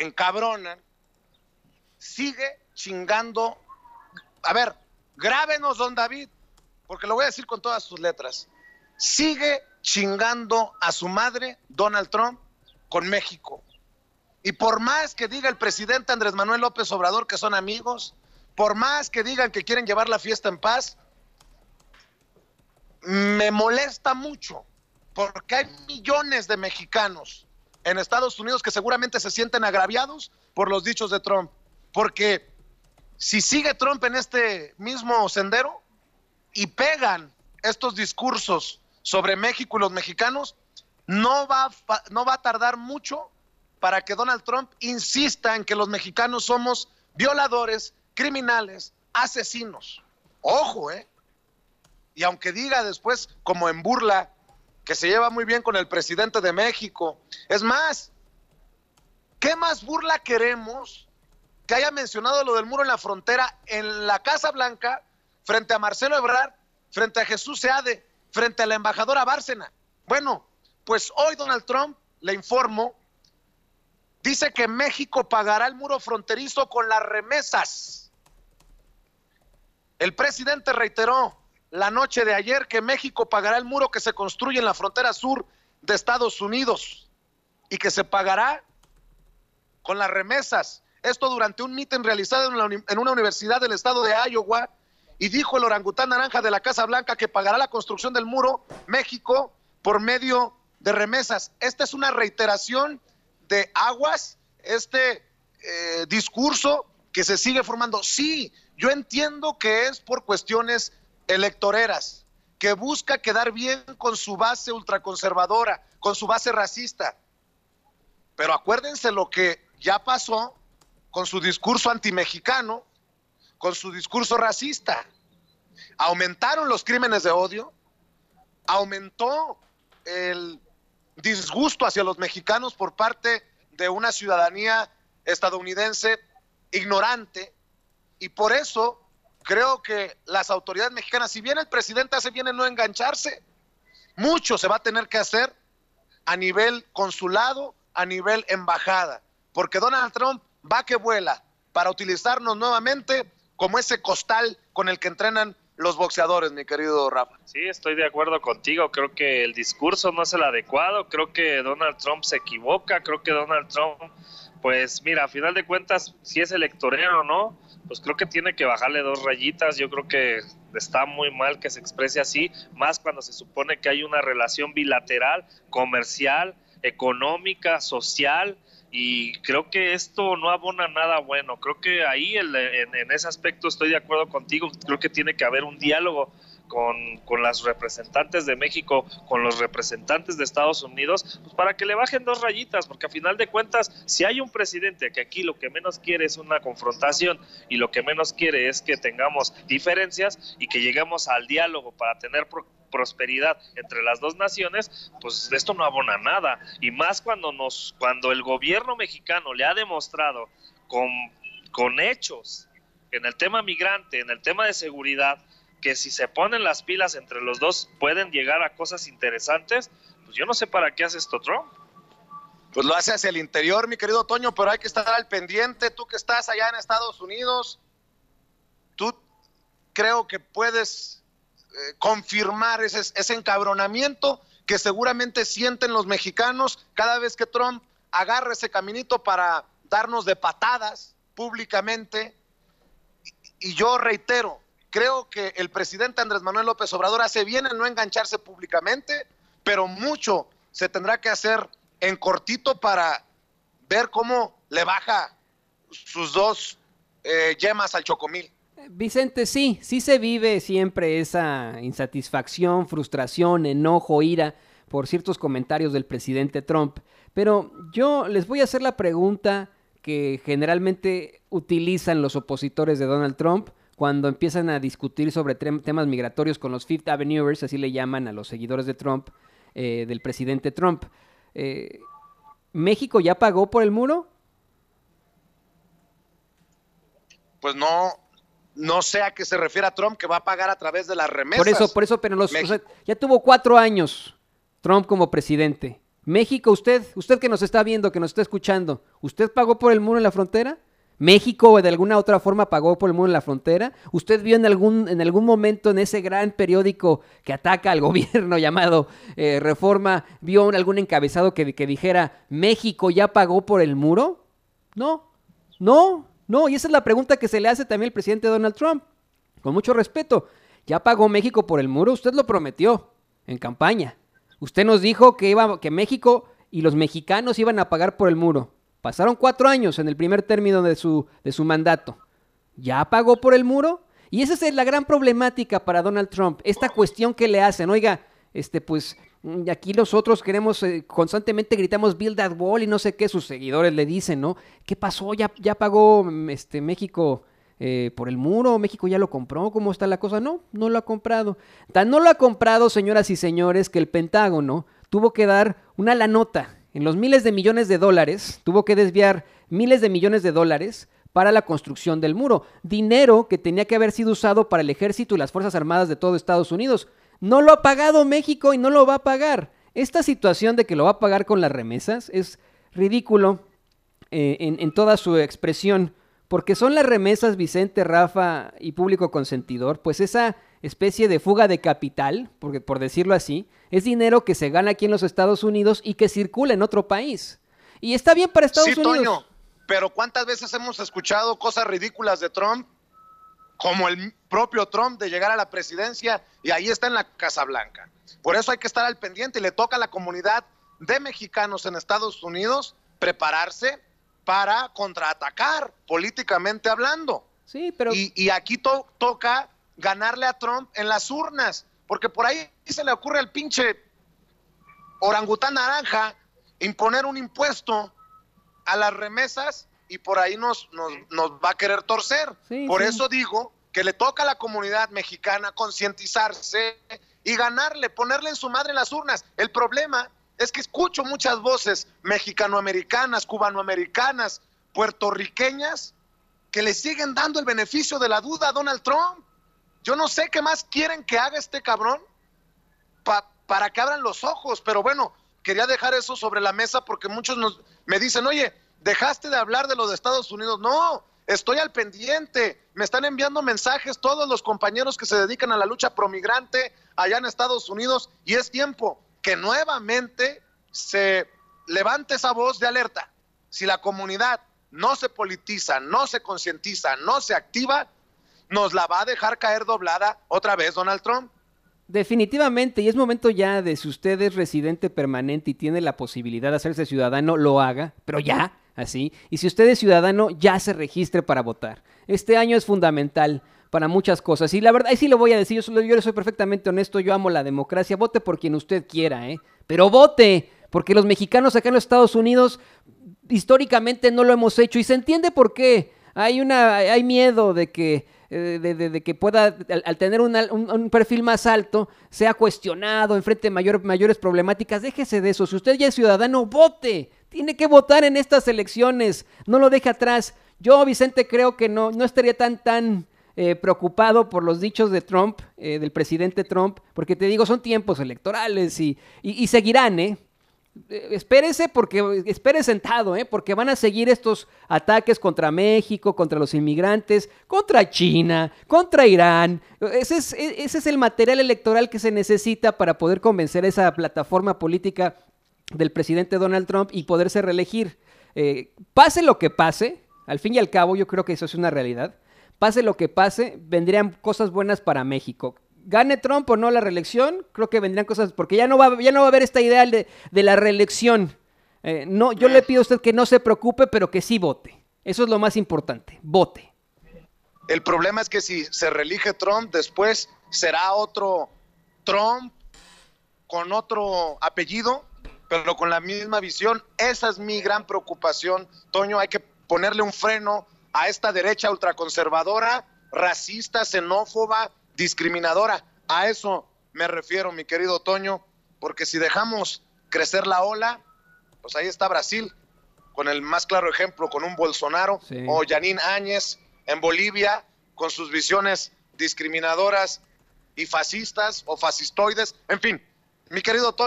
encabronan, sigue chingando. A ver, grábenos, don David, porque lo voy a decir con todas sus letras. Sigue chingando a su madre, Donald Trump, con México. Y por más que diga el presidente Andrés Manuel López Obrador que son amigos, por más que digan que quieren llevar la fiesta en paz, me molesta mucho porque hay millones de mexicanos en Estados Unidos que seguramente se sienten agraviados por los dichos de Trump. Porque si sigue Trump en este mismo sendero y pegan estos discursos sobre México y los mexicanos, no va, no va a tardar mucho para que Donald Trump insista en que los mexicanos somos violadores, criminales, asesinos. Ojo, ¿eh? Y aunque diga después, como en burla, que se lleva muy bien con el presidente de México. Es más, ¿qué más burla queremos que haya mencionado lo del muro en la frontera en la Casa Blanca frente a Marcelo Ebrard, frente a Jesús Seade, frente a la embajadora Bárcena? Bueno, pues hoy Donald Trump, le informo, dice que México pagará el muro fronterizo con las remesas. El presidente reiteró, la noche de ayer que México pagará el muro que se construye en la frontera sur de Estados Unidos y que se pagará con las remesas. Esto durante un mitin realizado en, una universidad del estado de Iowa y dijo el orangután naranja de la Casa Blanca que pagará la construcción del muro México por medio de remesas. Esta es una reiteración de aguas, este eh, discurso que se sigue formando. Sí, yo entiendo que es por cuestiones electoreras, que busca quedar bien con su base ultraconservadora, con su base racista. Pero acuérdense lo que ya pasó con su discurso antimexicano, con su discurso racista. Aumentaron los crímenes de odio, aumentó el disgusto hacia los mexicanos por parte de una ciudadanía estadounidense ignorante y por eso creo que las autoridades mexicanas, si bien el presidente hace bien en no engancharse, mucho se va a tener que hacer a nivel consulado, a nivel embajada, porque Donald Trump va que vuela para utilizarnos nuevamente como ese costal con el que entrenan los boxeadores, mi querido Rafa. Sí, estoy de acuerdo contigo. Creo que el discurso no es el adecuado. Creo que Donald Trump se equivoca. Creo que Donald Trump, pues mira, a final de cuentas, si es electorero o no, pues creo que tiene que bajarle dos rayitas. Yo creo que está muy mal que se exprese así, más cuando se supone que hay una relación bilateral, comercial, económica, social. Y creo que esto no abona nada bueno. Creo que ahí en, en ese aspecto estoy de acuerdo contigo. Creo que tiene que haber un diálogo con, con las representantes de México, con los representantes de Estados Unidos, pues para que le bajen dos rayitas, porque a final de cuentas, si hay un presidente que aquí lo que menos quiere es una confrontación y lo que menos quiere es que tengamos diferencias y que lleguemos al diálogo para tener prosperidad entre las dos naciones, pues esto no abona nada. Y más cuando nos, cuando el gobierno mexicano le ha demostrado con, con hechos en el tema migrante, en el tema de seguridad, que si se ponen las pilas entre los dos pueden llegar a cosas interesantes, pues yo no sé para qué hace esto Trump. Pues lo hace hacia el interior, mi querido Toño, pero hay que estar al pendiente. Tú que estás allá en Estados Unidos, tú creo que puedes eh, confirmar ese, ese encabronamiento que seguramente sienten los mexicanos cada vez que Trump agarra ese caminito para darnos de patadas públicamente. y yo reitero, Creo que el presidente Andrés Manuel López Obrador hace bien en no engancharse públicamente, pero mucho se tendrá que hacer en cortito para ver cómo le baja sus dos eh, yemas al chocomil. Vicente, sí, sí se vive siempre esa insatisfacción, frustración, enojo, ira por ciertos comentarios del presidente Trump, pero yo les voy a hacer la pregunta que generalmente utilizan los opositores de Donald Trump cuando empiezan a discutir sobre temas migratorios con los Fifth Avenuers, así le llaman a los seguidores de Trump, eh, del presidente Trump. Eh, ¿México ya pagó por el muro? Pues no, no sé a qué se refiere a Trump que va a pagar a través de las remesas. Por eso, por eso, pero los, ya tuvo cuatro años Trump como presidente. México, usted, usted que nos está viendo, que nos está escuchando, ¿usted pagó por el muro en la frontera? México de alguna otra forma pagó por el muro en la frontera. ¿Usted vio en algún, en algún momento en ese gran periódico que ataca al gobierno llamado eh, Reforma, vio algún encabezado que, que dijera México ya pagó por el muro? No, no, no. Y esa es la pregunta que se le hace también al presidente Donald Trump. Con mucho respeto. ¿Ya pagó México por el muro? Usted lo prometió en campaña. Usted nos dijo que, iba, que México y los mexicanos iban a pagar por el muro. Pasaron cuatro años en el primer término de su, de su mandato. ¿Ya pagó por el muro? Y esa es la gran problemática para Donald Trump, esta cuestión que le hacen. Oiga, este, pues mm, aquí nosotros queremos, eh, constantemente gritamos Build that wall y no sé qué, sus seguidores le dicen, ¿no? ¿Qué pasó? ¿Ya, ya pagó mm, este, México eh, por el muro? ¿México ya lo compró? ¿Cómo está la cosa? No, no lo ha comprado. Tan no lo ha comprado, señoras y señores, que el Pentágono tuvo que dar una la nota en los miles de millones de dólares, tuvo que desviar miles de millones de dólares para la construcción del muro, dinero que tenía que haber sido usado para el ejército y las Fuerzas Armadas de todo Estados Unidos. No lo ha pagado México y no lo va a pagar. Esta situación de que lo va a pagar con las remesas es ridículo eh, en, en toda su expresión, porque son las remesas, Vicente, Rafa y público consentidor, pues esa especie de fuga de capital, porque, por decirlo así, es dinero que se gana aquí en los Estados Unidos y que circula en otro país. Y está bien para Estados sí, Unidos. Toño, pero ¿cuántas veces hemos escuchado cosas ridículas de Trump? Como el propio Trump de llegar a la presidencia y ahí está en la Casa Blanca. Por eso hay que estar al pendiente y le toca a la comunidad de mexicanos en Estados Unidos prepararse para contraatacar políticamente hablando. Sí, pero... Y, y aquí to toca ganarle a Trump en las urnas, porque por ahí se le ocurre al pinche orangután naranja imponer un impuesto a las remesas y por ahí nos, nos, nos va a querer torcer. Sí, por sí. eso digo que le toca a la comunidad mexicana concientizarse y ganarle, ponerle en su madre en las urnas. El problema es que escucho muchas voces mexicanoamericanas, cubanoamericanas, puertorriqueñas, que le siguen dando el beneficio de la duda a Donald Trump. Yo no sé qué más quieren que haga este cabrón pa para que abran los ojos, pero bueno, quería dejar eso sobre la mesa porque muchos nos, me dicen, oye, dejaste de hablar de lo de Estados Unidos. No, estoy al pendiente. Me están enviando mensajes todos los compañeros que se dedican a la lucha promigrante allá en Estados Unidos y es tiempo que nuevamente se levante esa voz de alerta. Si la comunidad no se politiza, no se concientiza, no se activa, nos la va a dejar caer doblada otra vez Donald Trump. Definitivamente, y es momento ya de si usted es residente permanente y tiene la posibilidad de hacerse ciudadano, lo haga, pero ya, así. Y si usted es ciudadano, ya se registre para votar. Este año es fundamental para muchas cosas. Y la verdad, y sí lo voy a decir, yo soy perfectamente honesto, yo amo la democracia, vote por quien usted quiera, ¿eh? Pero vote, porque los mexicanos acá en los Estados Unidos históricamente no lo hemos hecho y se entiende por qué. Hay, una, hay miedo de que eh, de, de, de, que pueda, al, tener un, un, perfil más alto, sea cuestionado, enfrente mayor, mayores problemáticas. Déjese de eso. Si usted ya es ciudadano, vote. Tiene que votar en estas elecciones. No lo deje atrás. Yo, Vicente, creo que no, no estaría tan, tan eh, preocupado por los dichos de Trump, eh, del presidente Trump, porque te digo, son tiempos electorales y, y, y seguirán, ¿eh? Espérese porque espere sentado, ¿eh? porque van a seguir estos ataques contra México, contra los inmigrantes, contra China, contra Irán. Ese es, ese es el material electoral que se necesita para poder convencer a esa plataforma política del presidente Donald Trump y poderse reelegir. Eh, pase lo que pase, al fin y al cabo yo creo que eso es una realidad. Pase lo que pase, vendrían cosas buenas para México gane Trump o no la reelección, creo que vendrían cosas, porque ya no va, ya no va a haber esta idea de, la reelección. Eh, no, yo le pido a usted que no se preocupe, pero que sí vote. Eso es lo más importante, vote. El problema es que si se reelige Trump, después será otro Trump con otro apellido, pero con la misma visión. Esa es mi gran preocupación, Toño. Hay que ponerle un freno a esta derecha ultraconservadora, racista, xenófoba, discriminadora. A eso me refiero, mi querido Toño, porque si dejamos crecer la ola, pues ahí está Brasil, con el más claro ejemplo, con un Bolsonaro sí. o Janine Áñez en Bolivia, con sus visiones discriminadoras y fascistas o fascistoides. En fin, mi querido Toño.